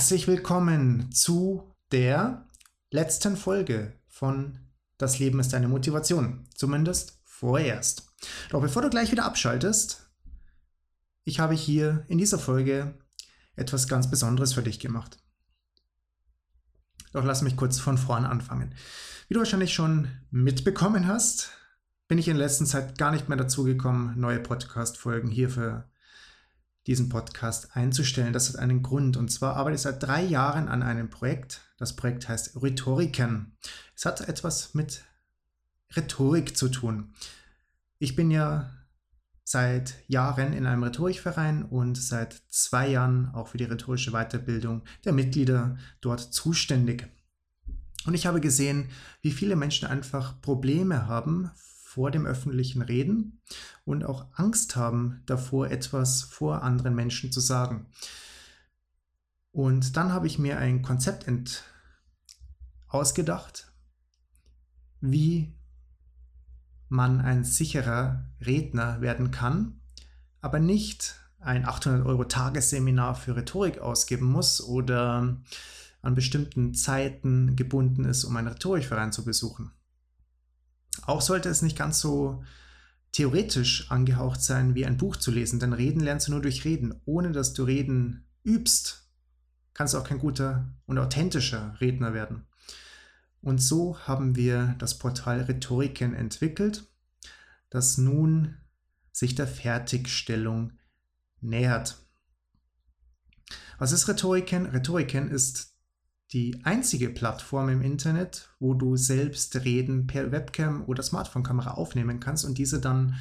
Herzlich willkommen zu der letzten Folge von Das Leben ist deine Motivation. Zumindest vorerst. Doch bevor du gleich wieder abschaltest, ich habe hier in dieser Folge etwas ganz Besonderes für dich gemacht. Doch lass mich kurz von vorn anfangen. Wie du wahrscheinlich schon mitbekommen hast, bin ich in letzter Zeit gar nicht mehr dazu gekommen, neue Podcast-Folgen hier für diesen Podcast einzustellen. Das hat einen Grund. Und zwar arbeite ich seit drei Jahren an einem Projekt. Das Projekt heißt Rhetoriken. Es hat etwas mit Rhetorik zu tun. Ich bin ja seit Jahren in einem Rhetorikverein und seit zwei Jahren auch für die rhetorische Weiterbildung der Mitglieder dort zuständig. Und ich habe gesehen, wie viele Menschen einfach Probleme haben vor dem öffentlichen Reden und auch Angst haben davor, etwas vor anderen Menschen zu sagen. Und dann habe ich mir ein Konzept ausgedacht, wie man ein sicherer Redner werden kann, aber nicht ein 800 Euro Tagesseminar für Rhetorik ausgeben muss oder an bestimmten Zeiten gebunden ist, um einen Rhetorikverein zu besuchen. Auch sollte es nicht ganz so theoretisch angehaucht sein, wie ein Buch zu lesen, denn Reden lernst du nur durch Reden. Ohne dass du Reden übst, kannst du auch kein guter und authentischer Redner werden. Und so haben wir das Portal Rhetoriken entwickelt, das nun sich der Fertigstellung nähert. Was ist Rhetoriken? Rhetoriken ist die einzige Plattform im Internet, wo du selbst Reden per Webcam oder Smartphone-Kamera aufnehmen kannst und diese dann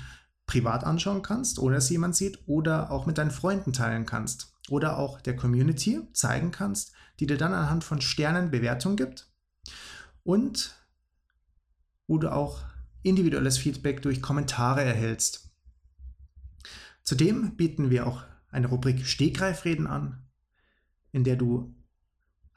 privat anschauen kannst, ohne dass jemand sieht, oder auch mit deinen Freunden teilen kannst. Oder auch der Community zeigen kannst, die dir dann anhand von Sternen Bewertung gibt. Und wo du auch individuelles Feedback durch Kommentare erhältst. Zudem bieten wir auch eine Rubrik Stegreifreden an, in der du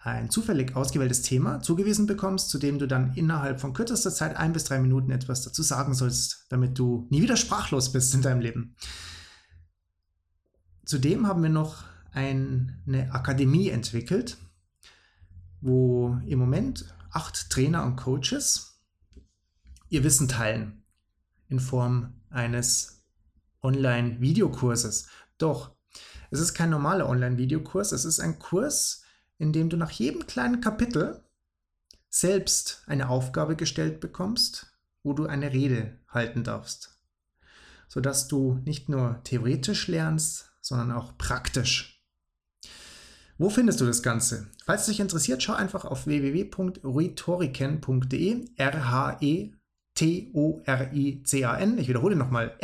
ein zufällig ausgewähltes Thema zugewiesen bekommst, zu dem du dann innerhalb von kürzester Zeit ein bis drei Minuten etwas dazu sagen sollst, damit du nie wieder sprachlos bist in deinem Leben. Zudem haben wir noch eine Akademie entwickelt, wo im Moment acht Trainer und Coaches ihr Wissen teilen in Form eines Online-Videokurses. Doch es ist kein normaler Online-Videokurs, es ist ein Kurs, indem du nach jedem kleinen Kapitel selbst eine Aufgabe gestellt bekommst, wo du eine Rede halten darfst, sodass du nicht nur theoretisch lernst, sondern auch praktisch. Wo findest du das Ganze? Falls es dich interessiert, schau einfach auf www.rhetoriken.de, R-H-E-T-O-R-I-C-A-N. Ich wiederhole nochmal,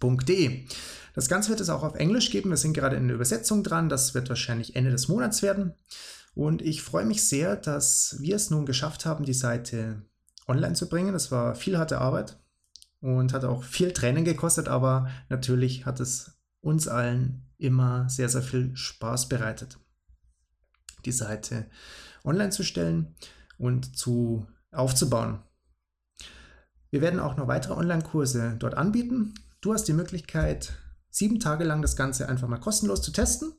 R-H-E-T-O-R-I-C-A-N.de. Das Ganze wird es auch auf Englisch geben. Wir sind gerade in der Übersetzung dran. Das wird wahrscheinlich Ende des Monats werden. Und ich freue mich sehr, dass wir es nun geschafft haben, die Seite online zu bringen. Das war viel harte Arbeit und hat auch viel Training gekostet, aber natürlich hat es uns allen immer sehr, sehr viel Spaß bereitet, die Seite online zu stellen und zu aufzubauen. Wir werden auch noch weitere Online-Kurse dort anbieten. Du hast die Möglichkeit, sieben Tage lang das Ganze einfach mal kostenlos zu testen.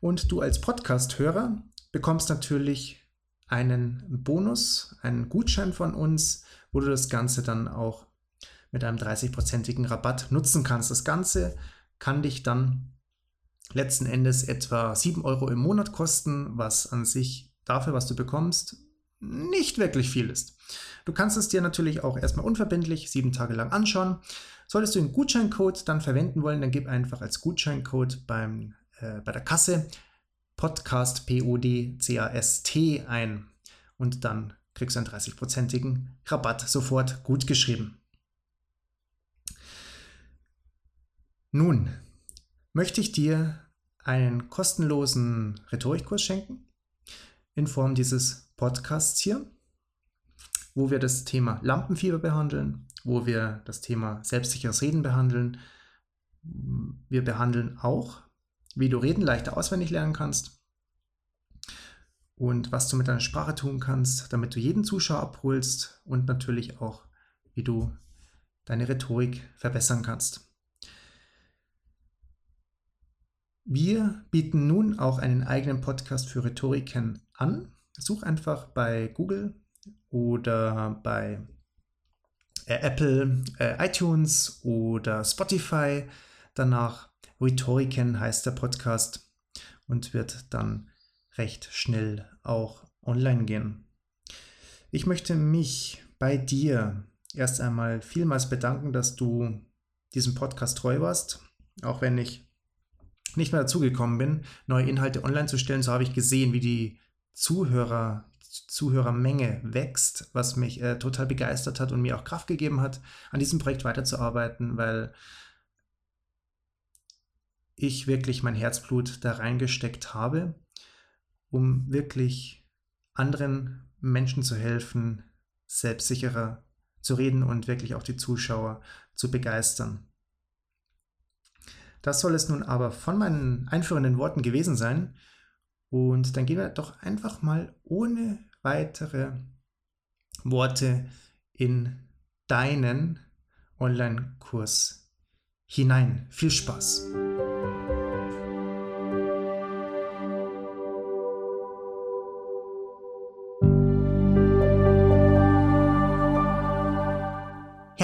Und du als Podcast-Hörer bekommst natürlich einen Bonus, einen Gutschein von uns, wo du das Ganze dann auch mit einem 30-prozentigen Rabatt nutzen kannst. Das Ganze kann dich dann letzten Endes etwa 7 Euro im Monat kosten, was an sich dafür, was du bekommst, nicht wirklich viel ist. Du kannst es dir natürlich auch erstmal unverbindlich sieben Tage lang anschauen. Solltest du den Gutscheincode dann verwenden wollen, dann gib einfach als Gutscheincode beim, äh, bei der Kasse Podcast P-O-D-C-A-S-T ein und dann kriegst du einen 30-prozentigen Rabatt sofort gut geschrieben. Nun möchte ich dir einen kostenlosen Rhetorikkurs schenken in Form dieses Podcasts hier, wo wir das Thema Lampenfieber behandeln, wo wir das Thema selbstsicheres Reden behandeln. Wir behandeln auch, wie du Reden leichter auswendig lernen kannst und was du mit deiner Sprache tun kannst, damit du jeden Zuschauer abholst und natürlich auch, wie du deine Rhetorik verbessern kannst. Wir bieten nun auch einen eigenen Podcast für Rhetoriken an. Such einfach bei Google oder bei äh, Apple, äh, iTunes oder Spotify. Danach Rhetoriken heißt der Podcast und wird dann recht schnell auch online gehen. Ich möchte mich bei dir erst einmal vielmals bedanken, dass du diesem Podcast treu warst, auch wenn ich nicht mehr dazugekommen bin, neue Inhalte online zu stellen, so habe ich gesehen, wie die Zuhörer, Zuhörermenge wächst, was mich äh, total begeistert hat und mir auch Kraft gegeben hat, an diesem Projekt weiterzuarbeiten, weil ich wirklich mein Herzblut da reingesteckt habe, um wirklich anderen Menschen zu helfen, selbstsicherer zu reden und wirklich auch die Zuschauer zu begeistern. Das soll es nun aber von meinen einführenden Worten gewesen sein. Und dann gehen wir doch einfach mal ohne weitere Worte in deinen Online-Kurs hinein. Viel Spaß!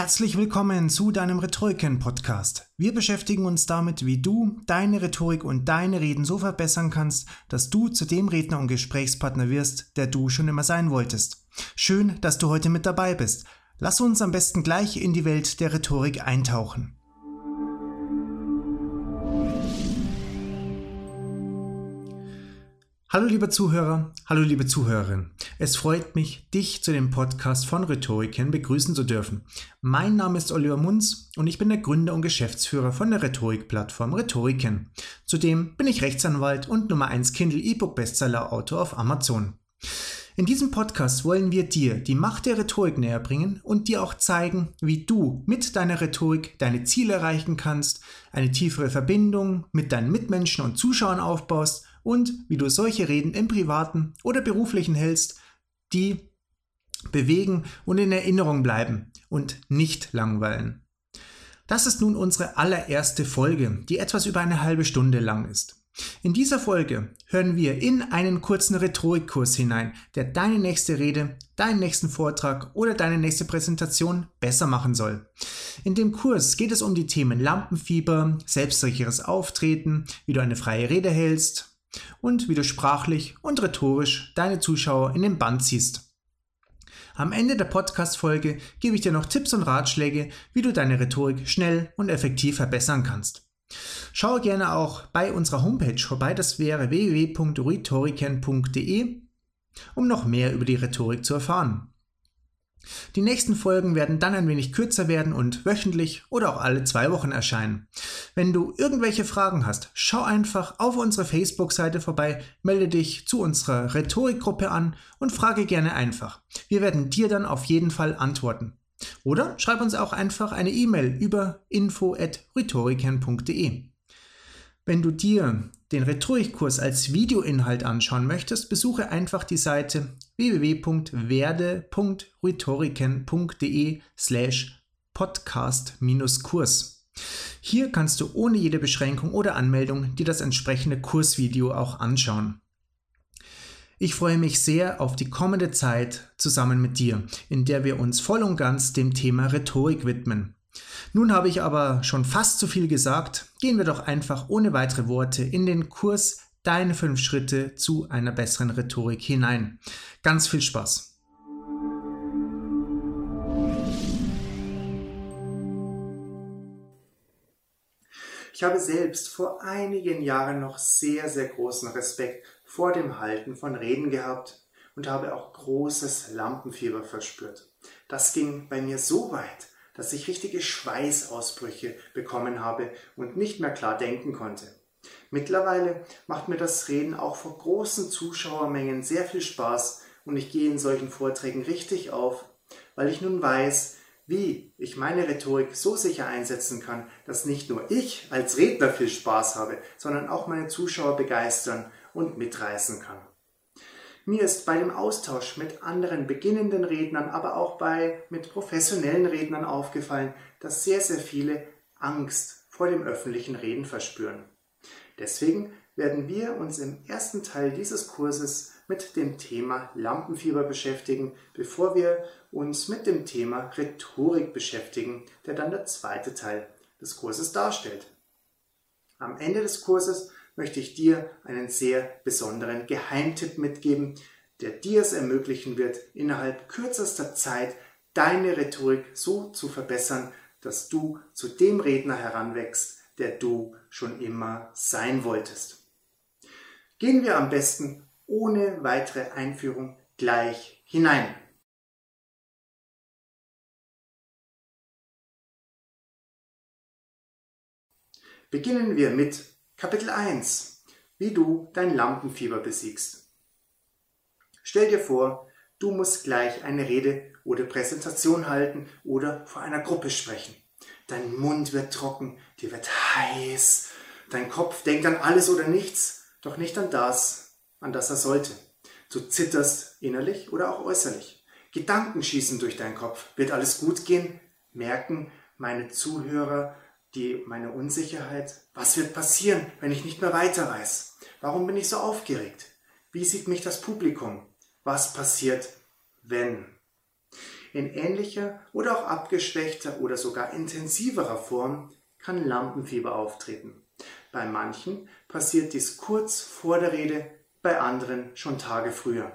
Herzlich willkommen zu deinem Rhetoriken-Podcast. Wir beschäftigen uns damit, wie du deine Rhetorik und deine Reden so verbessern kannst, dass du zu dem Redner und Gesprächspartner wirst, der du schon immer sein wolltest. Schön, dass du heute mit dabei bist. Lass uns am besten gleich in die Welt der Rhetorik eintauchen. Hallo liebe Zuhörer, hallo liebe Zuhörerin. Es freut mich, dich zu dem Podcast von Rhetoriken begrüßen zu dürfen. Mein Name ist Oliver Munz und ich bin der Gründer und Geschäftsführer von der Rhetorikplattform Rhetoriken. Zudem bin ich Rechtsanwalt und Nummer 1 Kindle E-Book Bestseller Autor auf Amazon. In diesem Podcast wollen wir dir die Macht der Rhetorik näher bringen und dir auch zeigen, wie du mit deiner Rhetorik deine Ziele erreichen kannst, eine tiefere Verbindung mit deinen Mitmenschen und Zuschauern aufbaust und wie du solche Reden im privaten oder beruflichen hältst, die bewegen und in Erinnerung bleiben und nicht langweilen. Das ist nun unsere allererste Folge, die etwas über eine halbe Stunde lang ist. In dieser Folge hören wir in einen kurzen Rhetorikkurs hinein, der deine nächste Rede, deinen nächsten Vortrag oder deine nächste Präsentation besser machen soll. In dem Kurs geht es um die Themen Lampenfieber, selbstsicheres Auftreten, wie du eine freie Rede hältst, und wie du sprachlich und rhetorisch deine Zuschauer in den Band ziehst. Am Ende der Podcast-Folge gebe ich dir noch Tipps und Ratschläge, wie du deine Rhetorik schnell und effektiv verbessern kannst. Schau gerne auch bei unserer Homepage vorbei, das wäre www.rhetoriken.de, um noch mehr über die Rhetorik zu erfahren. Die nächsten Folgen werden dann ein wenig kürzer werden und wöchentlich oder auch alle zwei Wochen erscheinen. Wenn du irgendwelche Fragen hast, schau einfach auf unsere Facebook-Seite vorbei, melde dich zu unserer Rhetorikgruppe an und frage gerne einfach. Wir werden dir dann auf jeden Fall antworten. Oder schreib uns auch einfach eine E-Mail über info@rhetoriken.de. Wenn du dir den Rhetorikkurs als Videoinhalt anschauen möchtest, besuche einfach die Seite www.werde.rhetoriken.de slash podcast-kurs. Hier kannst du ohne jede Beschränkung oder Anmeldung dir das entsprechende Kursvideo auch anschauen. Ich freue mich sehr auf die kommende Zeit zusammen mit dir, in der wir uns voll und ganz dem Thema Rhetorik widmen. Nun habe ich aber schon fast zu viel gesagt. Gehen wir doch einfach ohne weitere Worte in den Kurs Deine fünf Schritte zu einer besseren Rhetorik hinein. Ganz viel Spaß! Ich habe selbst vor einigen Jahren noch sehr, sehr großen Respekt vor dem Halten von Reden gehabt und habe auch großes Lampenfieber verspürt. Das ging bei mir so weit, dass ich richtige Schweißausbrüche bekommen habe und nicht mehr klar denken konnte. Mittlerweile macht mir das Reden auch vor großen Zuschauermengen sehr viel Spaß und ich gehe in solchen Vorträgen richtig auf, weil ich nun weiß, wie ich meine Rhetorik so sicher einsetzen kann, dass nicht nur ich als Redner viel Spaß habe, sondern auch meine Zuschauer begeistern und mitreißen kann. Mir ist bei dem Austausch mit anderen beginnenden Rednern, aber auch bei mit professionellen Rednern aufgefallen, dass sehr, sehr viele Angst vor dem öffentlichen Reden verspüren. Deswegen werden wir uns im ersten Teil dieses Kurses mit dem Thema Lampenfieber beschäftigen, bevor wir uns mit dem Thema Rhetorik beschäftigen, der dann der zweite Teil des Kurses darstellt. Am Ende des Kurses möchte ich dir einen sehr besonderen Geheimtipp mitgeben, der dir es ermöglichen wird, innerhalb kürzester Zeit deine Rhetorik so zu verbessern, dass du zu dem Redner heranwächst, der du schon immer sein wolltest. Gehen wir am besten ohne weitere Einführung gleich hinein. Beginnen wir mit Kapitel 1, wie du dein Lampenfieber besiegst. Stell dir vor, du musst gleich eine Rede oder Präsentation halten oder vor einer Gruppe sprechen. Dein Mund wird trocken, dir wird heiß, dein Kopf denkt an alles oder nichts, doch nicht an das, an das er sollte. Du zitterst innerlich oder auch äußerlich. Gedanken schießen durch deinen Kopf. Wird alles gut gehen? Merken meine Zuhörer, die, meine Unsicherheit. Was wird passieren, wenn ich nicht mehr weiter weiß? Warum bin ich so aufgeregt? Wie sieht mich das Publikum? Was passiert, wenn? In ähnlicher oder auch abgeschwächter oder sogar intensiverer Form kann Lampenfieber auftreten. Bei manchen passiert dies kurz vor der Rede, bei anderen schon Tage früher.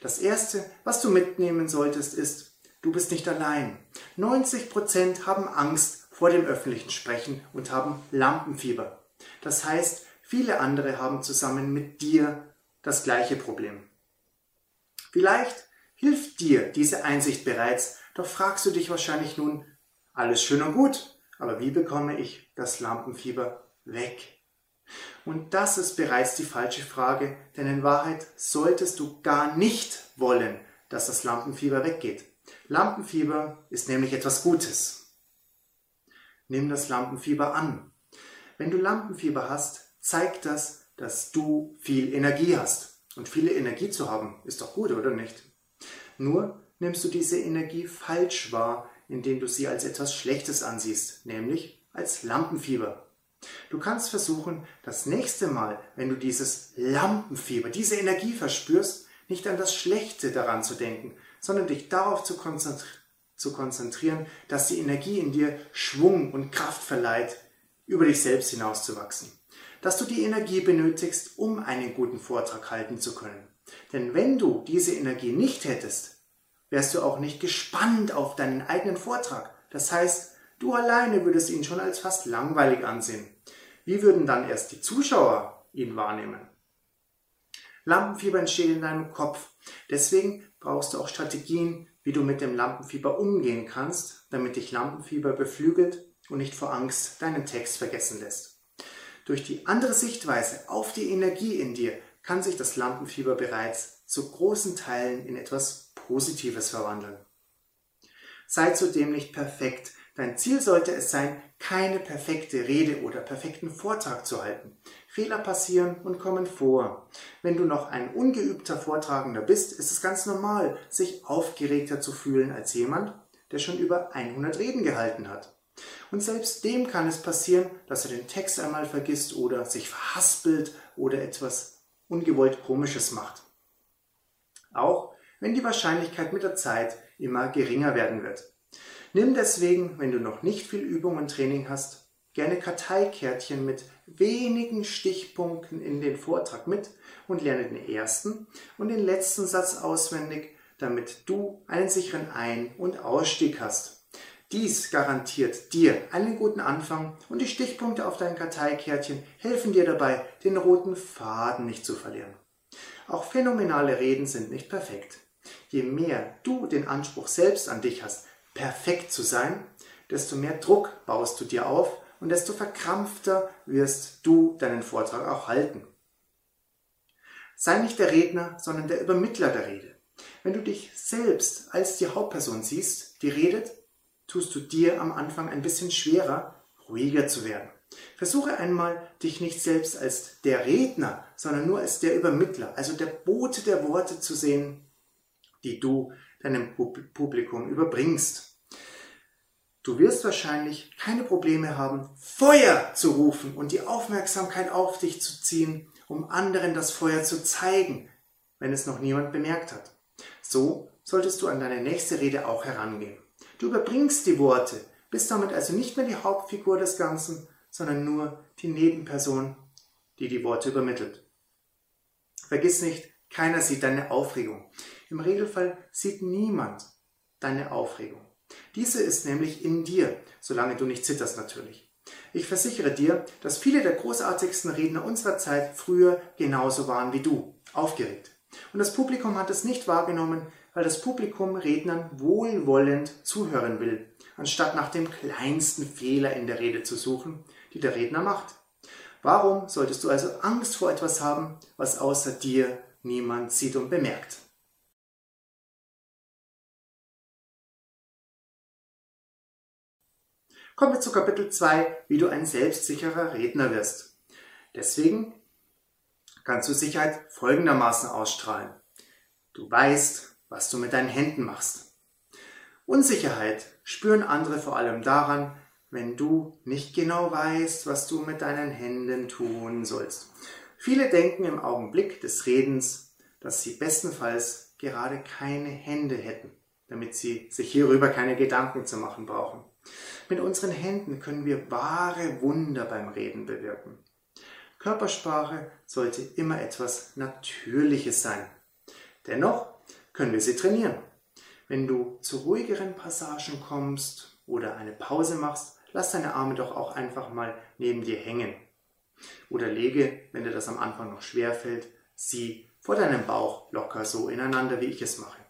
Das Erste, was du mitnehmen solltest, ist, du bist nicht allein. 90 Prozent haben Angst vor dem öffentlichen Sprechen und haben Lampenfieber. Das heißt, viele andere haben zusammen mit dir das gleiche Problem. Vielleicht hilft dir diese Einsicht bereits, doch fragst du dich wahrscheinlich nun, alles schön und gut, aber wie bekomme ich das Lampenfieber weg? Und das ist bereits die falsche Frage, denn in Wahrheit solltest du gar nicht wollen, dass das Lampenfieber weggeht. Lampenfieber ist nämlich etwas Gutes. Nimm das Lampenfieber an. Wenn du Lampenfieber hast, zeigt das, dass du viel Energie hast. Und viele Energie zu haben, ist doch gut, oder nicht? Nur nimmst du diese Energie falsch wahr, indem du sie als etwas Schlechtes ansiehst, nämlich als Lampenfieber. Du kannst versuchen, das nächste Mal, wenn du dieses Lampenfieber, diese Energie verspürst, nicht an das Schlechte daran zu denken, sondern dich darauf zu konzentrieren, zu konzentrieren, dass die Energie in dir Schwung und Kraft verleiht, über dich selbst hinauszuwachsen. Dass du die Energie benötigst, um einen guten Vortrag halten zu können. Denn wenn du diese Energie nicht hättest, wärst du auch nicht gespannt auf deinen eigenen Vortrag. Das heißt, du alleine würdest ihn schon als fast langweilig ansehen. Wie würden dann erst die Zuschauer ihn wahrnehmen? Lampenfieber entsteht in deinem Kopf. Deswegen brauchst du auch Strategien, wie du mit dem Lampenfieber umgehen kannst, damit dich Lampenfieber beflügelt und nicht vor Angst deinen Text vergessen lässt. Durch die andere Sichtweise auf die Energie in dir kann sich das Lampenfieber bereits zu großen Teilen in etwas Positives verwandeln. Sei zudem nicht perfekt. Dein Ziel sollte es sein, keine perfekte Rede oder perfekten Vortrag zu halten. Fehler passieren und kommen vor. Wenn du noch ein ungeübter Vortragender bist, ist es ganz normal, sich aufgeregter zu fühlen als jemand, der schon über 100 Reden gehalten hat. Und selbst dem kann es passieren, dass er den Text einmal vergisst oder sich verhaspelt oder etwas ungewollt Komisches macht. Auch wenn die Wahrscheinlichkeit mit der Zeit immer geringer werden wird. Nimm deswegen, wenn du noch nicht viel Übung und Training hast, gerne Karteikärtchen mit wenigen Stichpunkten in den Vortrag mit und lerne den ersten und den letzten Satz auswendig, damit du einen sicheren Ein- und Ausstieg hast. Dies garantiert dir einen guten Anfang und die Stichpunkte auf deinem Karteikärtchen helfen dir dabei, den roten Faden nicht zu verlieren. Auch phänomenale Reden sind nicht perfekt. Je mehr du den Anspruch selbst an dich hast, perfekt zu sein, desto mehr Druck baust du dir auf und desto verkrampfter wirst du deinen Vortrag auch halten. Sei nicht der Redner, sondern der Übermittler der Rede. Wenn du dich selbst als die Hauptperson siehst, die redet, tust du dir am Anfang ein bisschen schwerer, ruhiger zu werden. Versuche einmal, dich nicht selbst als der Redner, sondern nur als der Übermittler, also der Bote der Worte zu sehen, die du deinem Publikum überbringst. Du wirst wahrscheinlich keine Probleme haben, Feuer zu rufen und die Aufmerksamkeit auf dich zu ziehen, um anderen das Feuer zu zeigen, wenn es noch niemand bemerkt hat. So solltest du an deine nächste Rede auch herangehen. Du überbringst die Worte, bist damit also nicht mehr die Hauptfigur des Ganzen, sondern nur die Nebenperson, die die Worte übermittelt. Vergiss nicht, keiner sieht deine Aufregung. Im Regelfall sieht niemand deine Aufregung. Diese ist nämlich in dir, solange du nicht zitterst natürlich. Ich versichere dir, dass viele der großartigsten Redner unserer Zeit früher genauso waren wie du, aufgeregt. Und das Publikum hat es nicht wahrgenommen, weil das Publikum Rednern wohlwollend zuhören will, anstatt nach dem kleinsten Fehler in der Rede zu suchen, die der Redner macht. Warum solltest du also Angst vor etwas haben, was außer dir niemand sieht und bemerkt? Kommen wir zu Kapitel 2, wie du ein selbstsicherer Redner wirst. Deswegen kannst du Sicherheit folgendermaßen ausstrahlen. Du weißt, was du mit deinen Händen machst. Unsicherheit spüren andere vor allem daran, wenn du nicht genau weißt, was du mit deinen Händen tun sollst. Viele denken im Augenblick des Redens, dass sie bestenfalls gerade keine Hände hätten, damit sie sich hierüber keine Gedanken zu machen brauchen. Mit unseren Händen können wir wahre Wunder beim Reden bewirken. Körpersprache sollte immer etwas Natürliches sein. Dennoch können wir sie trainieren. Wenn du zu ruhigeren Passagen kommst oder eine Pause machst, lass deine Arme doch auch einfach mal neben dir hängen. Oder lege, wenn dir das am Anfang noch schwer fällt, sie vor deinem Bauch locker so ineinander, wie ich es mache.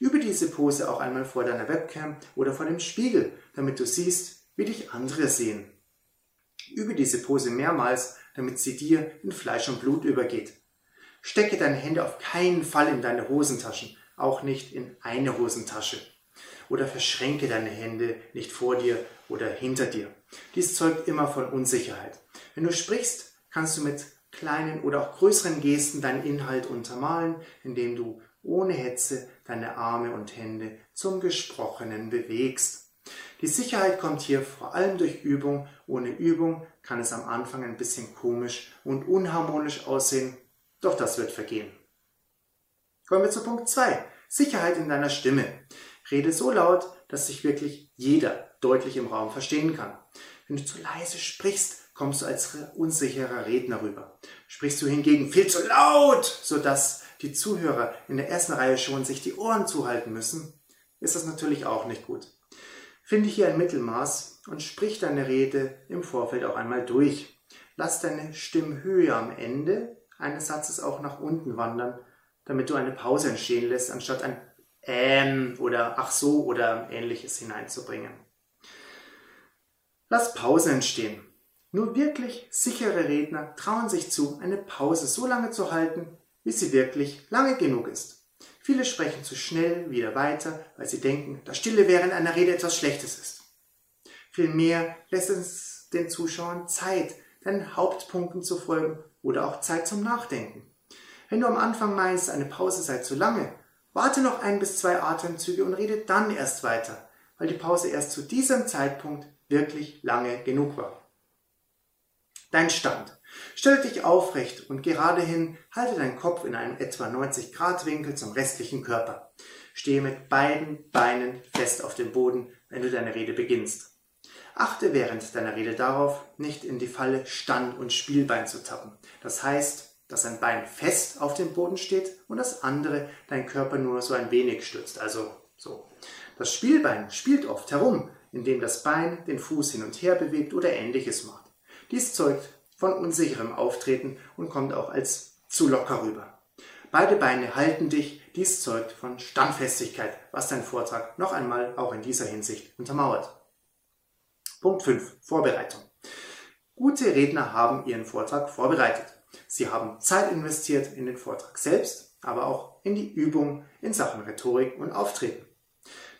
Übe diese Pose auch einmal vor deiner Webcam oder vor dem Spiegel, damit du siehst, wie dich andere sehen. Übe diese Pose mehrmals, damit sie dir in Fleisch und Blut übergeht. Stecke deine Hände auf keinen Fall in deine Hosentaschen, auch nicht in eine Hosentasche. Oder verschränke deine Hände nicht vor dir oder hinter dir. Dies zeugt immer von Unsicherheit. Wenn du sprichst, kannst du mit kleinen oder auch größeren Gesten deinen Inhalt untermalen, indem du ohne Hetze deine Arme und Hände zum Gesprochenen bewegst. Die Sicherheit kommt hier vor allem durch Übung. Ohne Übung kann es am Anfang ein bisschen komisch und unharmonisch aussehen, doch das wird vergehen. Kommen wir zu Punkt 2. Sicherheit in deiner Stimme. Rede so laut, dass sich wirklich jeder deutlich im Raum verstehen kann. Wenn du zu leise sprichst, kommst du als unsicherer Redner rüber. Sprichst du hingegen viel zu laut, sodass die Zuhörer in der ersten Reihe schon sich die Ohren zuhalten müssen, ist das natürlich auch nicht gut. Finde hier ein Mittelmaß und sprich deine Rede im Vorfeld auch einmal durch. Lass deine Stimmhöhe am Ende eines Satzes auch nach unten wandern, damit du eine Pause entstehen lässt, anstatt ein ähm oder ach so oder ähnliches hineinzubringen. Lass Pause entstehen. Nur wirklich sichere Redner trauen sich zu, eine Pause so lange zu halten, bis sie wirklich lange genug ist. Viele sprechen zu schnell wieder weiter, weil sie denken, dass Stille während einer Rede etwas Schlechtes ist. Vielmehr lässt es den Zuschauern Zeit, deinen Hauptpunkten zu folgen oder auch Zeit zum Nachdenken. Wenn du am Anfang meinst, eine Pause sei zu lange, warte noch ein bis zwei Atemzüge und rede dann erst weiter, weil die Pause erst zu diesem Zeitpunkt wirklich lange genug war. Dein Stand. Stell dich aufrecht und gerade hin, halte deinen Kopf in einem etwa 90 Grad Winkel zum restlichen Körper. Stehe mit beiden Beinen fest auf dem Boden, wenn du deine Rede beginnst. Achte während deiner Rede darauf, nicht in die Falle Stand- und Spielbein zu tappen. Das heißt, dass ein Bein fest auf dem Boden steht und das andere dein Körper nur so ein wenig stützt, also so. Das Spielbein spielt oft herum, indem das Bein den Fuß hin und her bewegt oder ähnliches macht. Dies zeugt von unsicherem Auftreten und kommt auch als zu locker rüber. Beide Beine halten dich, dies zeugt von Standfestigkeit, was dein Vortrag noch einmal auch in dieser Hinsicht untermauert. Punkt 5. Vorbereitung. Gute Redner haben ihren Vortrag vorbereitet. Sie haben Zeit investiert in den Vortrag selbst, aber auch in die Übung in Sachen Rhetorik und Auftreten.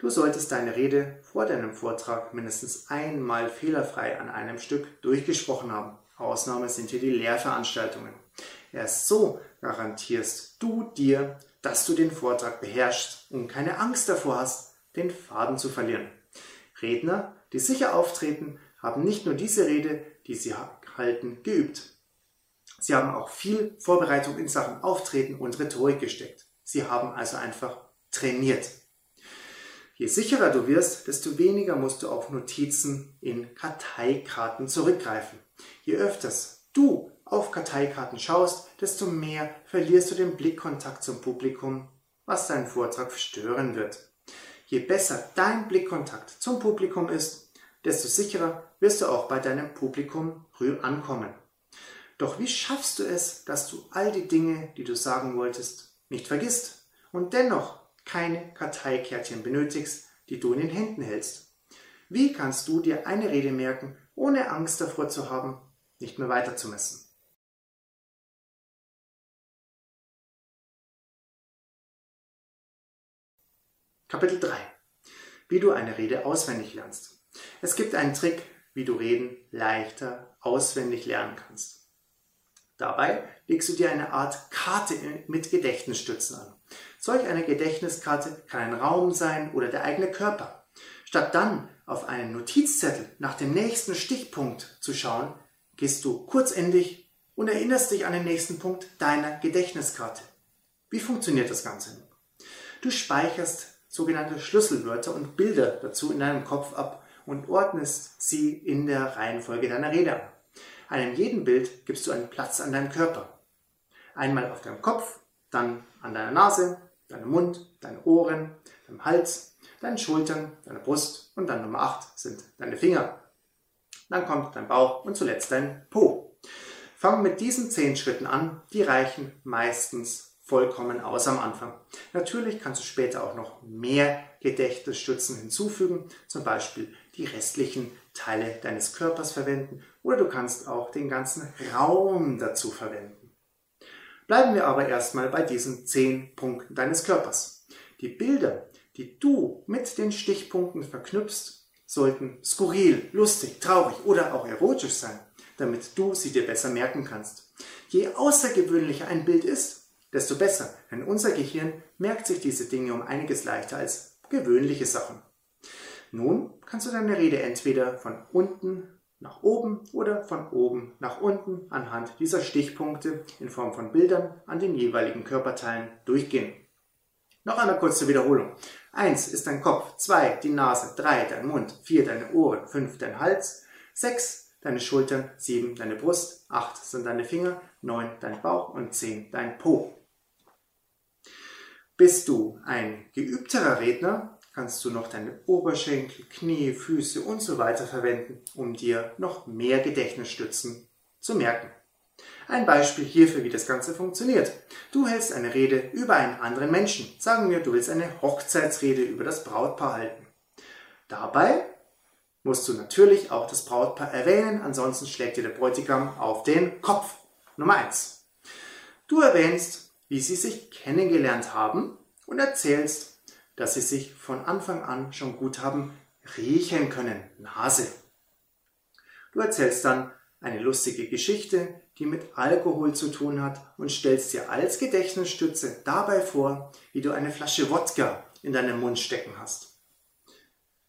Du solltest deine Rede vor deinem Vortrag mindestens einmal fehlerfrei an einem Stück durchgesprochen haben. Ausnahme sind hier die Lehrveranstaltungen. Erst so garantierst du dir, dass du den Vortrag beherrschst und keine Angst davor hast, den Faden zu verlieren. Redner die sicher auftreten, haben nicht nur diese Rede, die sie halten, geübt. Sie haben auch viel Vorbereitung in Sachen Auftreten und Rhetorik gesteckt. Sie haben also einfach trainiert. Je sicherer du wirst, desto weniger musst du auf Notizen in Karteikarten zurückgreifen. Je öfters du auf Karteikarten schaust, desto mehr verlierst du den Blickkontakt zum Publikum, was deinen Vortrag stören wird. Je besser dein Blickkontakt zum Publikum ist, desto sicherer wirst du auch bei deinem Publikum ankommen. Doch wie schaffst du es, dass du all die Dinge, die du sagen wolltest, nicht vergisst und dennoch keine Karteikärtchen benötigst, die du in den Händen hältst. Wie kannst du dir eine Rede merken, ohne Angst davor zu haben, nicht mehr weiterzumessen? Kapitel 3. Wie du eine Rede auswendig lernst. Es gibt einen Trick, wie du Reden leichter auswendig lernen kannst. Dabei legst du dir eine Art Karte mit Gedächtnisstützen an. Solch eine Gedächtniskarte kann ein Raum sein oder der eigene Körper. Statt dann auf einen Notizzettel nach dem nächsten Stichpunkt zu schauen, gehst du kurzendig und erinnerst dich an den nächsten Punkt deiner Gedächtniskarte. Wie funktioniert das Ganze? Du speicherst sogenannte Schlüsselwörter und Bilder dazu in deinem Kopf ab und ordnest sie in der Reihenfolge deiner Rede an. Einem jeden Bild gibst du einen Platz an deinem Körper. Einmal auf deinem Kopf, dann an deiner Nase, deinem Mund, deine Ohren, deinem Hals, deinen Schultern, deine Brust und dann Nummer 8 sind deine Finger. Dann kommt dein Bauch und zuletzt dein Po. Fang mit diesen zehn Schritten an, die reichen meistens vollkommen aus am Anfang. Natürlich kannst du später auch noch mehr Gedächtnisstützen hinzufügen, zum Beispiel die restlichen Teile deines Körpers verwenden oder du kannst auch den ganzen Raum dazu verwenden. Bleiben wir aber erstmal bei diesen zehn Punkten deines Körpers. Die Bilder, die du mit den Stichpunkten verknüpfst, sollten skurril, lustig, traurig oder auch erotisch sein, damit du sie dir besser merken kannst. Je außergewöhnlicher ein Bild ist, desto besser, denn unser Gehirn merkt sich diese Dinge um einiges leichter als gewöhnliche Sachen. Nun kannst du deine Rede entweder von unten nach oben oder von oben nach unten anhand dieser Stichpunkte in Form von Bildern an den jeweiligen Körperteilen durchgehen. Noch einmal kurz zur Wiederholung. 1 ist dein Kopf, 2 die Nase, 3 dein Mund, 4 deine Ohren, 5 dein Hals, 6 deine Schultern, 7 deine Brust, 8 sind deine Finger, 9 dein Bauch und 10 dein Po. Bist du ein geübterer Redner, kannst du noch deine Oberschenkel, Knie, Füße und so weiter verwenden, um dir noch mehr Gedächtnisstützen zu merken. Ein Beispiel hierfür, wie das Ganze funktioniert. Du hältst eine Rede über einen anderen Menschen. Sagen wir, du willst eine Hochzeitsrede über das Brautpaar halten. Dabei musst du natürlich auch das Brautpaar erwähnen, ansonsten schlägt dir der Bräutigam auf den Kopf. Nummer eins. Du erwähnst, wie sie sich kennengelernt haben und erzählst, dass sie sich von Anfang an schon gut haben riechen können. Nase. Du erzählst dann eine lustige Geschichte, die mit Alkohol zu tun hat und stellst dir als Gedächtnisstütze dabei vor, wie du eine Flasche Wodka in deinem Mund stecken hast.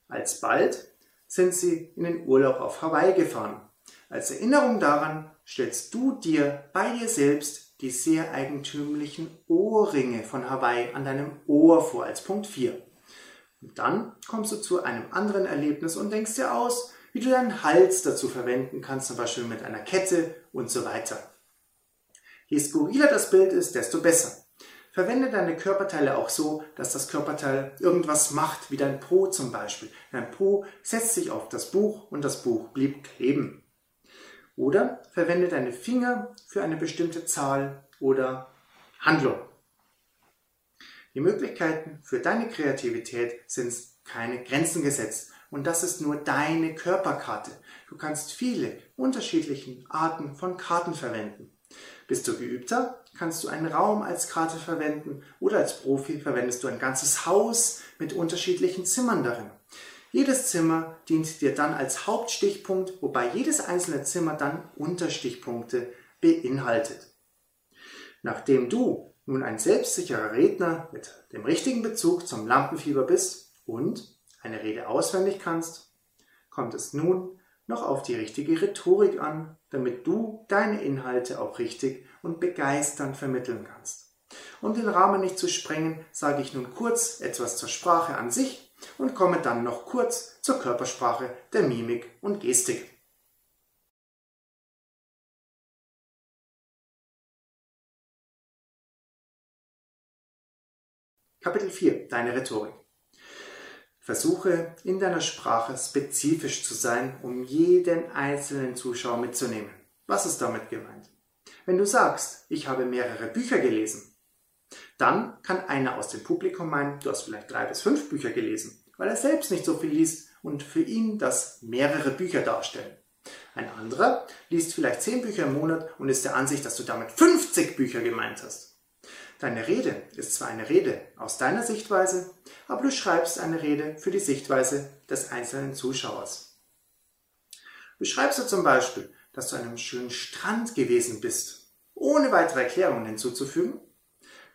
Alsbald sind sie in den Urlaub auf Hawaii gefahren. Als Erinnerung daran stellst du dir bei dir selbst die sehr eigentümlichen Ohrringe von Hawaii an deinem Ohr vor als Punkt 4. Und dann kommst du zu einem anderen Erlebnis und denkst dir aus, wie du deinen Hals dazu verwenden kannst, zum Beispiel mit einer Kette und so weiter. Je skurriler das Bild ist, desto besser. Verwende deine Körperteile auch so, dass das Körperteil irgendwas macht, wie dein Po zum Beispiel. Dein Po setzt sich auf das Buch und das Buch blieb kleben. Oder verwende deine Finger für eine bestimmte Zahl oder Handlung. Die Möglichkeiten für deine Kreativität sind keine Grenzen gesetzt und das ist nur deine Körperkarte. Du kannst viele unterschiedliche Arten von Karten verwenden. Bist du geübter, kannst du einen Raum als Karte verwenden oder als Profi verwendest du ein ganzes Haus mit unterschiedlichen Zimmern darin. Jedes Zimmer dient dir dann als Hauptstichpunkt, wobei jedes einzelne Zimmer dann Unterstichpunkte beinhaltet. Nachdem du nun ein selbstsicherer Redner mit dem richtigen Bezug zum Lampenfieber bist und eine Rede auswendig kannst, kommt es nun noch auf die richtige Rhetorik an, damit du deine Inhalte auch richtig und begeisternd vermitteln kannst. Um den Rahmen nicht zu sprengen, sage ich nun kurz etwas zur Sprache an sich und komme dann noch kurz zur Körpersprache, der Mimik und Gestik. Kapitel 4 Deine Rhetorik Versuche in deiner Sprache spezifisch zu sein, um jeden einzelnen Zuschauer mitzunehmen. Was ist damit gemeint? Wenn du sagst, ich habe mehrere Bücher gelesen, dann kann einer aus dem Publikum meinen, du hast vielleicht drei bis fünf Bücher gelesen, weil er selbst nicht so viel liest und für ihn das mehrere Bücher darstellen. Ein anderer liest vielleicht zehn Bücher im Monat und ist der Ansicht, dass du damit 50 Bücher gemeint hast. Deine Rede ist zwar eine Rede aus deiner Sichtweise, aber du schreibst eine Rede für die Sichtweise des einzelnen Zuschauers. Beschreibst du zum Beispiel, dass du an einem schönen Strand gewesen bist, ohne weitere Erklärungen hinzuzufügen,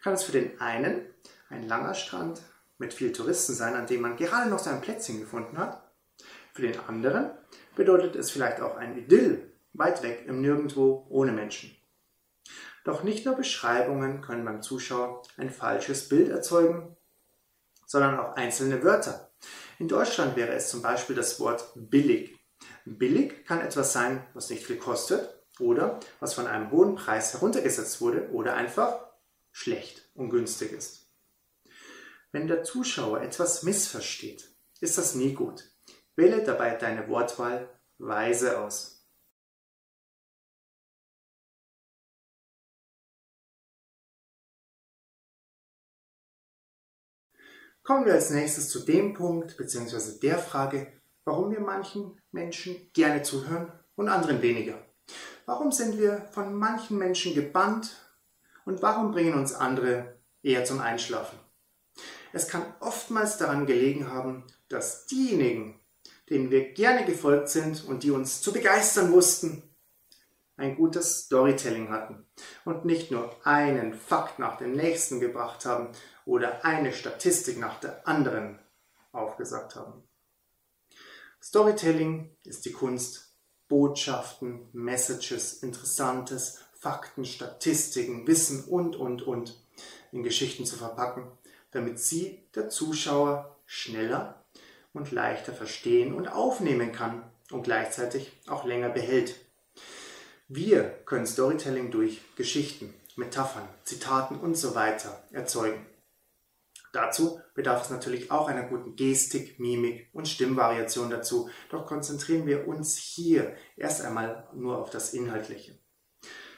kann es für den einen ein langer Strand mit viel Touristen sein, an dem man gerade noch sein Plätzchen gefunden hat. Für den anderen bedeutet es vielleicht auch ein Idyll, weit weg im Nirgendwo ohne Menschen. Doch nicht nur Beschreibungen können beim Zuschauer ein falsches Bild erzeugen, sondern auch einzelne Wörter. In Deutschland wäre es zum Beispiel das Wort billig. Billig kann etwas sein, was nicht viel kostet oder was von einem hohen Preis heruntergesetzt wurde oder einfach schlecht und günstig ist. Wenn der Zuschauer etwas missversteht, ist das nie gut. Wähle dabei deine Wortwahl weise aus. Kommen wir als nächstes zu dem Punkt bzw. der Frage, warum wir manchen Menschen gerne zuhören und anderen weniger. Warum sind wir von manchen Menschen gebannt und warum bringen uns andere eher zum Einschlafen? Es kann oftmals daran gelegen haben, dass diejenigen, denen wir gerne gefolgt sind und die uns zu begeistern wussten, ein gutes Storytelling hatten und nicht nur einen Fakt nach dem nächsten gebracht haben oder eine Statistik nach der anderen aufgesagt haben. Storytelling ist die Kunst, Botschaften, Messages, Interessantes, Fakten, Statistiken, Wissen und, und, und in Geschichten zu verpacken, damit sie der Zuschauer schneller und leichter verstehen und aufnehmen kann und gleichzeitig auch länger behält. Wir können Storytelling durch Geschichten, Metaphern, Zitaten und so weiter erzeugen. Dazu bedarf es natürlich auch einer guten Gestik, Mimik und Stimmvariation dazu, doch konzentrieren wir uns hier erst einmal nur auf das Inhaltliche.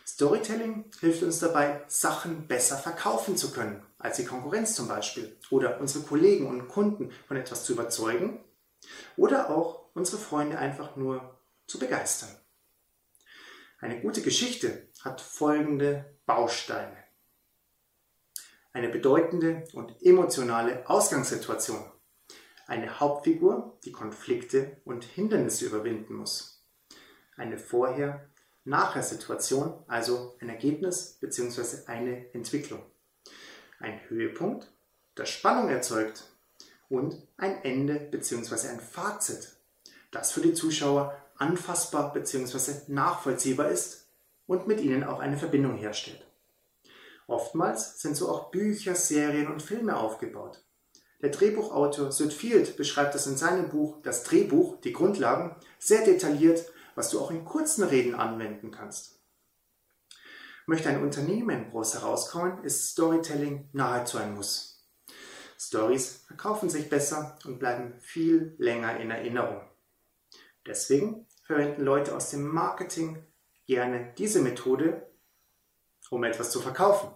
Storytelling hilft uns dabei, Sachen besser verkaufen zu können, als die Konkurrenz zum Beispiel, oder unsere Kollegen und Kunden von etwas zu überzeugen, oder auch unsere Freunde einfach nur zu begeistern. Eine gute Geschichte hat folgende Bausteine eine bedeutende und emotionale Ausgangssituation. Eine Hauptfigur, die Konflikte und Hindernisse überwinden muss. Eine Vorher-Nachher-Situation, also ein Ergebnis bzw. eine Entwicklung. Ein Höhepunkt, das Spannung erzeugt und ein Ende bzw. ein Fazit, das für die Zuschauer anfassbar bzw. nachvollziehbar ist und mit ihnen auch eine Verbindung herstellt. Oftmals sind so auch Bücher, Serien und Filme aufgebaut. Der Drehbuchautor Sid Field beschreibt das in seinem Buch Das Drehbuch, die Grundlagen, sehr detailliert, was du auch in kurzen Reden anwenden kannst. Möchte ein Unternehmen groß herauskommen, ist Storytelling nahezu ein Muss. Stories verkaufen sich besser und bleiben viel länger in Erinnerung. Deswegen verwenden Leute aus dem Marketing gerne diese Methode, um etwas zu verkaufen.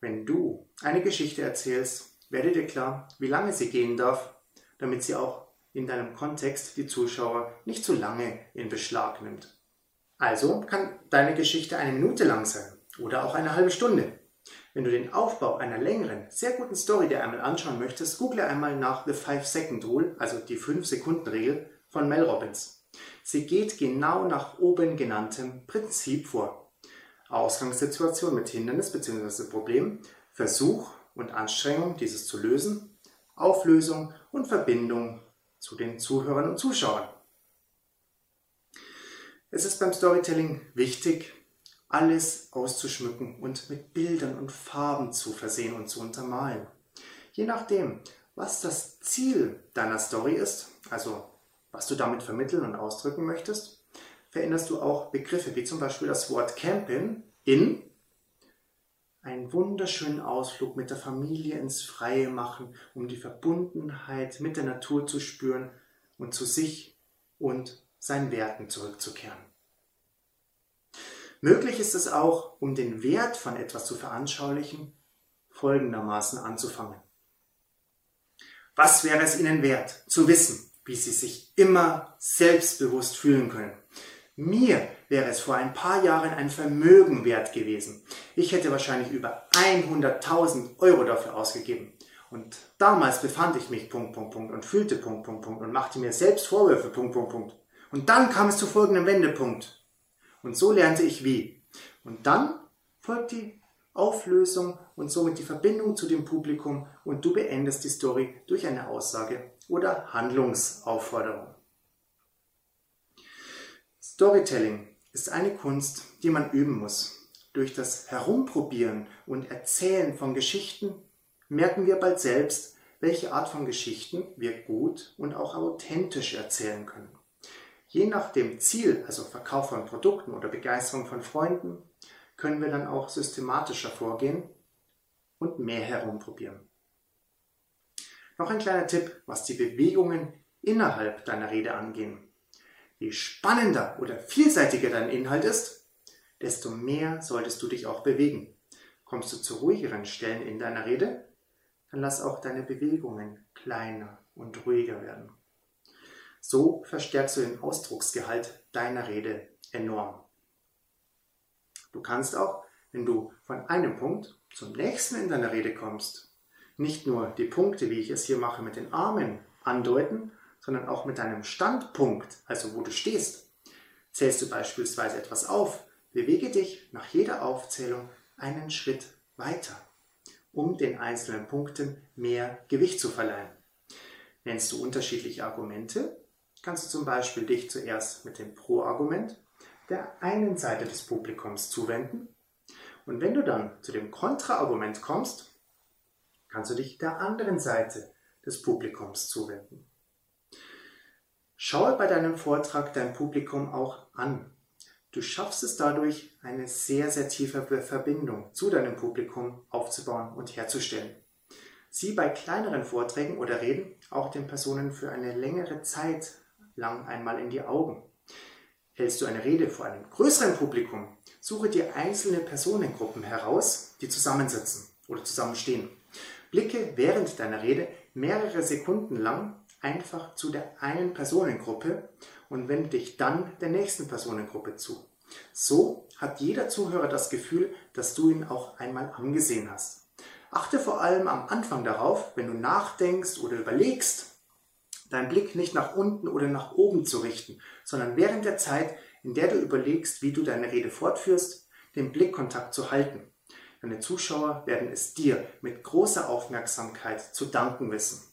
Wenn du eine Geschichte erzählst, werde dir klar, wie lange sie gehen darf, damit sie auch in deinem Kontext die Zuschauer nicht zu lange in Beschlag nimmt. Also kann deine Geschichte eine Minute lang sein oder auch eine halbe Stunde. Wenn du den Aufbau einer längeren, sehr guten Story dir einmal anschauen möchtest, google einmal nach The 5-Second Rule, also die 5-Sekunden-Regel von Mel Robbins. Sie geht genau nach oben genanntem Prinzip vor. Ausgangssituation mit Hindernis bzw. Problem, Versuch und Anstrengung, dieses zu lösen, Auflösung und Verbindung zu den Zuhörern und Zuschauern. Es ist beim Storytelling wichtig, alles auszuschmücken und mit Bildern und Farben zu versehen und zu untermalen. Je nachdem, was das Ziel deiner Story ist, also was du damit vermitteln und ausdrücken möchtest, veränderst du auch Begriffe, wie zum Beispiel das Wort Camping in einen wunderschönen Ausflug mit der Familie ins Freie machen, um die Verbundenheit mit der Natur zu spüren und zu sich und seinen Werten zurückzukehren. Möglich ist es auch, um den Wert von etwas zu veranschaulichen, folgendermaßen anzufangen. Was wäre es Ihnen wert, zu wissen, wie Sie sich immer selbstbewusst fühlen können? Mir wäre es vor ein paar Jahren ein Vermögen wert gewesen. Ich hätte wahrscheinlich über 100.000 Euro dafür ausgegeben. Und damals befand ich mich Punkt, Punkt, Punkt und fühlte Punkt, Punkt, Punkt und machte mir selbst Vorwürfe Punkt, Punkt, Punkt. Und dann kam es zu folgendem Wendepunkt. Und so lernte ich wie. Und dann folgt die Auflösung und somit die Verbindung zu dem Publikum und du beendest die Story durch eine Aussage oder Handlungsaufforderung. Storytelling ist eine Kunst, die man üben muss. Durch das Herumprobieren und Erzählen von Geschichten merken wir bald selbst, welche Art von Geschichten wir gut und auch authentisch erzählen können. Je nach dem Ziel, also Verkauf von Produkten oder Begeisterung von Freunden, können wir dann auch systematischer vorgehen und mehr herumprobieren. Noch ein kleiner Tipp, was die Bewegungen innerhalb deiner Rede angehen. Je spannender oder vielseitiger dein Inhalt ist, desto mehr solltest du dich auch bewegen. Kommst du zu ruhigeren Stellen in deiner Rede, dann lass auch deine Bewegungen kleiner und ruhiger werden. So verstärkst du den Ausdrucksgehalt deiner Rede enorm. Du kannst auch, wenn du von einem Punkt zum nächsten in deiner Rede kommst, nicht nur die Punkte, wie ich es hier mache, mit den Armen andeuten, sondern auch mit deinem Standpunkt, also wo du stehst. Zählst du beispielsweise etwas auf, bewege dich nach jeder Aufzählung einen Schritt weiter, um den einzelnen Punkten mehr Gewicht zu verleihen. Nennst du unterschiedliche Argumente, kannst du zum Beispiel dich zuerst mit dem Pro-Argument der einen Seite des Publikums zuwenden und wenn du dann zu dem Kontra-Argument kommst, kannst du dich der anderen Seite des Publikums zuwenden. Schaue bei deinem Vortrag dein Publikum auch an. Du schaffst es dadurch, eine sehr, sehr tiefe Verbindung zu deinem Publikum aufzubauen und herzustellen. Sieh bei kleineren Vorträgen oder Reden auch den Personen für eine längere Zeit lang einmal in die Augen. Hältst du eine Rede vor einem größeren Publikum, suche dir einzelne Personengruppen heraus, die zusammensitzen oder zusammenstehen. Blicke während deiner Rede mehrere Sekunden lang einfach zu der einen Personengruppe und wende dich dann der nächsten Personengruppe zu. So hat jeder Zuhörer das Gefühl, dass du ihn auch einmal angesehen hast. Achte vor allem am Anfang darauf, wenn du nachdenkst oder überlegst, deinen Blick nicht nach unten oder nach oben zu richten, sondern während der Zeit, in der du überlegst, wie du deine Rede fortführst, den Blickkontakt zu halten. Deine Zuschauer werden es dir mit großer Aufmerksamkeit zu danken wissen.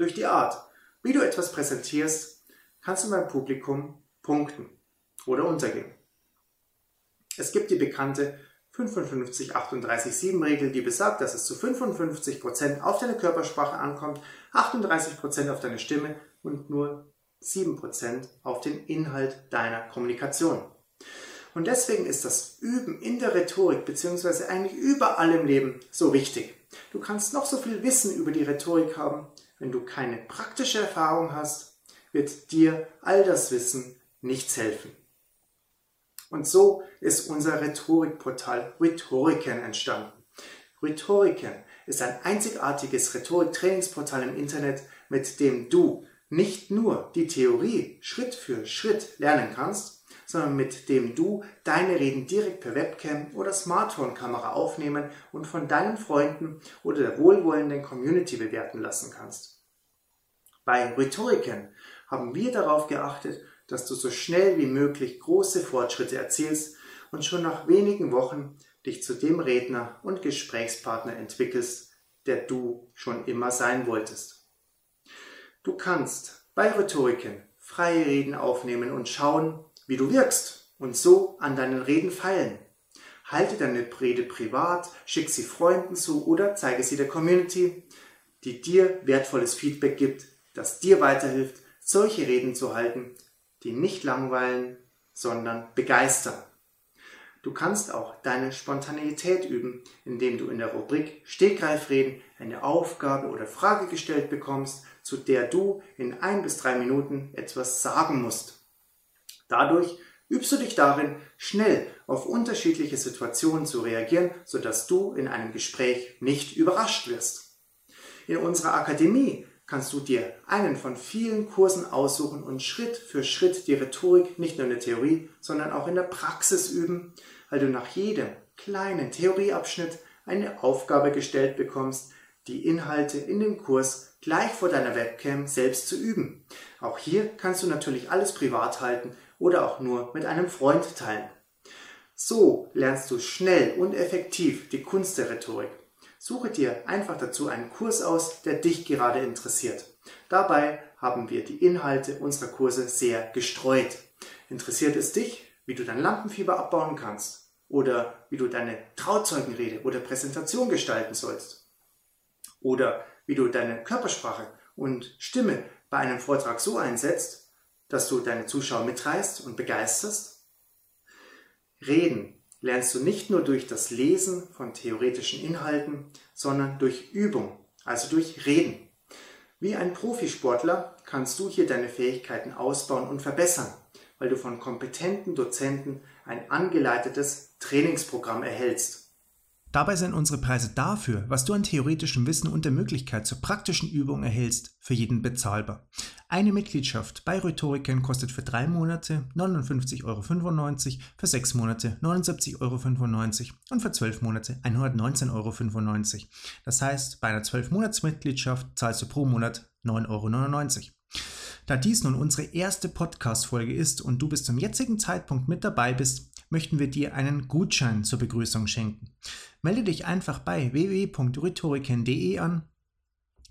Durch die Art, wie du etwas präsentierst, kannst du beim Publikum punkten oder untergehen. Es gibt die bekannte 55-38-7-Regel, die besagt, dass es zu 55% auf deine Körpersprache ankommt, 38% auf deine Stimme und nur 7% auf den Inhalt deiner Kommunikation. Und deswegen ist das Üben in der Rhetorik beziehungsweise eigentlich überall im Leben so wichtig. Du kannst noch so viel Wissen über die Rhetorik haben, wenn du keine praktische Erfahrung hast, wird dir all das Wissen nichts helfen. Und so ist unser Rhetorikportal Rhetoriken entstanden. Rhetoriken ist ein einzigartiges Rhetoriktrainingsportal im Internet, mit dem du nicht nur die Theorie Schritt für Schritt lernen kannst, sondern mit dem du deine Reden direkt per Webcam oder Smartphone-Kamera aufnehmen und von deinen Freunden oder der wohlwollenden Community bewerten lassen kannst. Bei Rhetoriken haben wir darauf geachtet, dass du so schnell wie möglich große Fortschritte erzielst und schon nach wenigen Wochen dich zu dem Redner und Gesprächspartner entwickelst, der du schon immer sein wolltest. Du kannst bei Rhetoriken freie Reden aufnehmen und schauen, wie du wirkst und so an deinen Reden feilen. Halte deine Rede privat, schick sie Freunden zu oder zeige sie der Community, die dir wertvolles Feedback gibt, das dir weiterhilft, solche Reden zu halten, die nicht langweilen, sondern begeistern. Du kannst auch deine Spontaneität üben, indem du in der Rubrik Stegreifreden eine Aufgabe oder Frage gestellt bekommst, zu der du in ein bis drei Minuten etwas sagen musst. Dadurch übst du dich darin, schnell auf unterschiedliche Situationen zu reagieren, sodass du in einem Gespräch nicht überrascht wirst. In unserer Akademie kannst du dir einen von vielen Kursen aussuchen und Schritt für Schritt die Rhetorik nicht nur in der Theorie, sondern auch in der Praxis üben, weil du nach jedem kleinen Theorieabschnitt eine Aufgabe gestellt bekommst, die Inhalte in dem Kurs gleich vor deiner Webcam selbst zu üben. Auch hier kannst du natürlich alles privat halten oder auch nur mit einem Freund teilen. So lernst du schnell und effektiv die Kunst der Rhetorik Suche dir einfach dazu einen Kurs aus, der dich gerade interessiert. Dabei haben wir die Inhalte unserer Kurse sehr gestreut. Interessiert es dich, wie du dein Lampenfieber abbauen kannst? Oder wie du deine Trauzeugenrede oder Präsentation gestalten sollst? Oder wie du deine Körpersprache und Stimme bei einem Vortrag so einsetzt, dass du deine Zuschauer mitreißt und begeisterst? Reden lernst du nicht nur durch das Lesen von theoretischen Inhalten, sondern durch Übung, also durch Reden. Wie ein Profisportler kannst du hier deine Fähigkeiten ausbauen und verbessern, weil du von kompetenten Dozenten ein angeleitetes Trainingsprogramm erhältst. Dabei sind unsere Preise dafür, was du an theoretischem Wissen und der Möglichkeit zur praktischen Übung erhältst, für jeden bezahlbar. Eine Mitgliedschaft bei Rhetorikern kostet für drei Monate 59,95 Euro, für sechs Monate 79,95 Euro und für zwölf Monate 119,95 Euro. Das heißt, bei einer zwölf Monats Mitgliedschaft zahlst du pro Monat 9,99 Euro. Da dies nun unsere erste Podcast-Folge ist und du bis zum jetzigen Zeitpunkt mit dabei bist, möchten wir dir einen Gutschein zur Begrüßung schenken. Melde dich einfach bei www.rhetoriken.de an,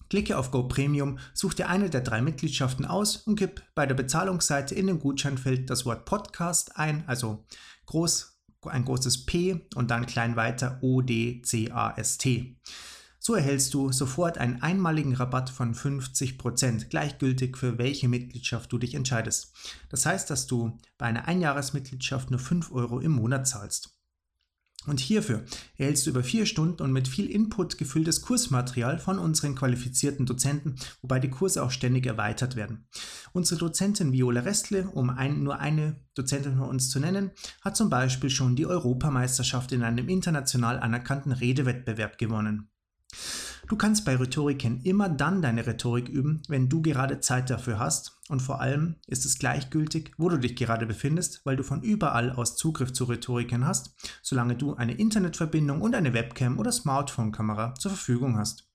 klicke auf Go Premium, such dir eine der drei Mitgliedschaften aus und gib bei der Bezahlungsseite in dem Gutscheinfeld das Wort Podcast ein, also groß, ein großes P und dann klein weiter O D C A S T. So erhältst du sofort einen einmaligen Rabatt von 50%, gleichgültig für welche Mitgliedschaft du dich entscheidest. Das heißt, dass du bei einer Einjahresmitgliedschaft nur 5 Euro im Monat zahlst. Und hierfür erhältst du über vier Stunden und mit viel Input gefülltes Kursmaterial von unseren qualifizierten Dozenten, wobei die Kurse auch ständig erweitert werden. Unsere Dozentin Viola Restle, um ein, nur eine Dozentin von uns zu nennen, hat zum Beispiel schon die Europameisterschaft in einem international anerkannten Redewettbewerb gewonnen. Du kannst bei Rhetoriken immer dann deine Rhetorik üben, wenn du gerade Zeit dafür hast und vor allem ist es gleichgültig, wo du dich gerade befindest, weil du von überall aus Zugriff zu Rhetoriken hast, solange du eine Internetverbindung und eine Webcam oder Smartphone-Kamera zur Verfügung hast.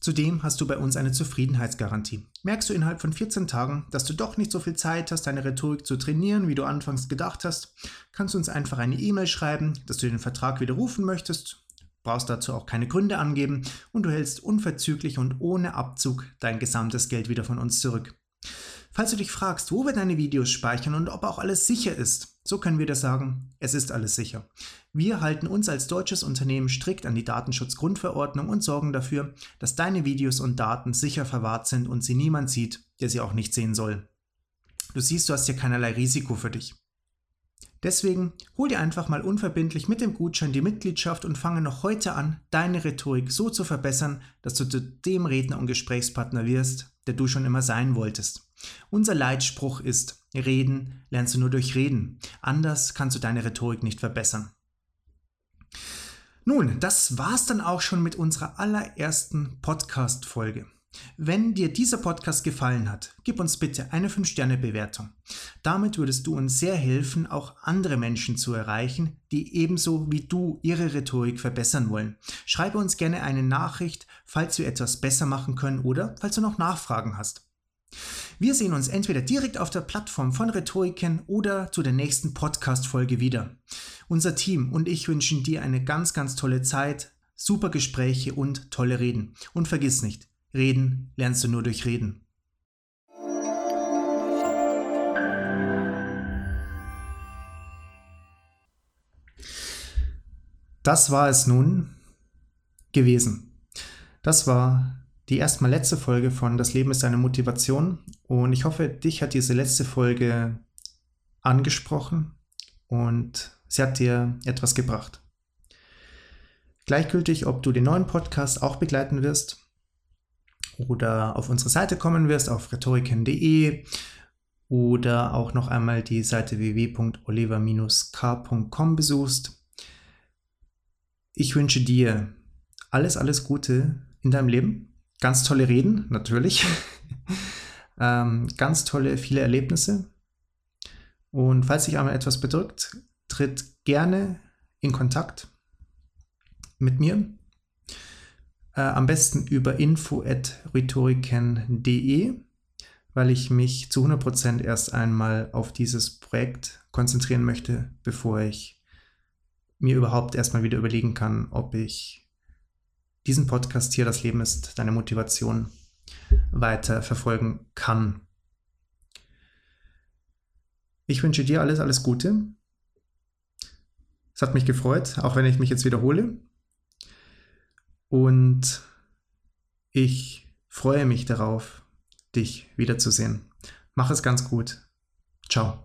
Zudem hast du bei uns eine Zufriedenheitsgarantie. Merkst du innerhalb von 14 Tagen, dass du doch nicht so viel Zeit hast, deine Rhetorik zu trainieren, wie du anfangs gedacht hast, kannst du uns einfach eine E-Mail schreiben, dass du den Vertrag widerrufen möchtest brauchst dazu auch keine Gründe angeben und du hältst unverzüglich und ohne Abzug dein gesamtes Geld wieder von uns zurück. Falls du dich fragst, wo wir deine Videos speichern und ob auch alles sicher ist, so können wir dir sagen, es ist alles sicher. Wir halten uns als deutsches Unternehmen strikt an die Datenschutzgrundverordnung und sorgen dafür, dass deine Videos und Daten sicher verwahrt sind und sie niemand sieht, der sie auch nicht sehen soll. Du siehst, du hast hier keinerlei Risiko für dich. Deswegen hol dir einfach mal unverbindlich mit dem Gutschein die Mitgliedschaft und fange noch heute an, deine Rhetorik so zu verbessern, dass du zu dem Redner und Gesprächspartner wirst, der du schon immer sein wolltest. Unser Leitspruch ist, Reden lernst du nur durch Reden. Anders kannst du deine Rhetorik nicht verbessern. Nun, das war's dann auch schon mit unserer allerersten Podcast-Folge. Wenn dir dieser Podcast gefallen hat, gib uns bitte eine 5-Sterne-Bewertung. Damit würdest du uns sehr helfen, auch andere Menschen zu erreichen, die ebenso wie du ihre Rhetorik verbessern wollen. Schreibe uns gerne eine Nachricht, falls wir etwas besser machen können oder falls du noch Nachfragen hast. Wir sehen uns entweder direkt auf der Plattform von Rhetoriken oder zu der nächsten Podcast-Folge wieder. Unser Team und ich wünschen dir eine ganz, ganz tolle Zeit, super Gespräche und tolle Reden. Und vergiss nicht, reden lernst du nur durch Reden. Das war es nun gewesen. Das war die erstmal letzte Folge von Das Leben ist eine Motivation. Und ich hoffe, dich hat diese letzte Folge angesprochen und sie hat dir etwas gebracht. Gleichgültig, ob du den neuen Podcast auch begleiten wirst oder auf unsere Seite kommen wirst, auf rhetoriken.de oder auch noch einmal die Seite www.oliver-k.com besuchst. Ich wünsche dir alles, alles Gute in deinem Leben Ganz tolle Reden, natürlich. ähm, ganz tolle, viele Erlebnisse. Und falls sich einmal etwas bedrückt, tritt gerne in Kontakt mit mir. Äh, am besten über info.rhetoriken.de, weil ich mich zu 100% erst einmal auf dieses Projekt konzentrieren möchte, bevor ich mir überhaupt erstmal wieder überlegen kann, ob ich diesen Podcast hier, das Leben ist deine Motivation, weiter verfolgen kann. Ich wünsche dir alles, alles Gute. Es hat mich gefreut, auch wenn ich mich jetzt wiederhole. Und ich freue mich darauf, dich wiederzusehen. Mach es ganz gut. Ciao.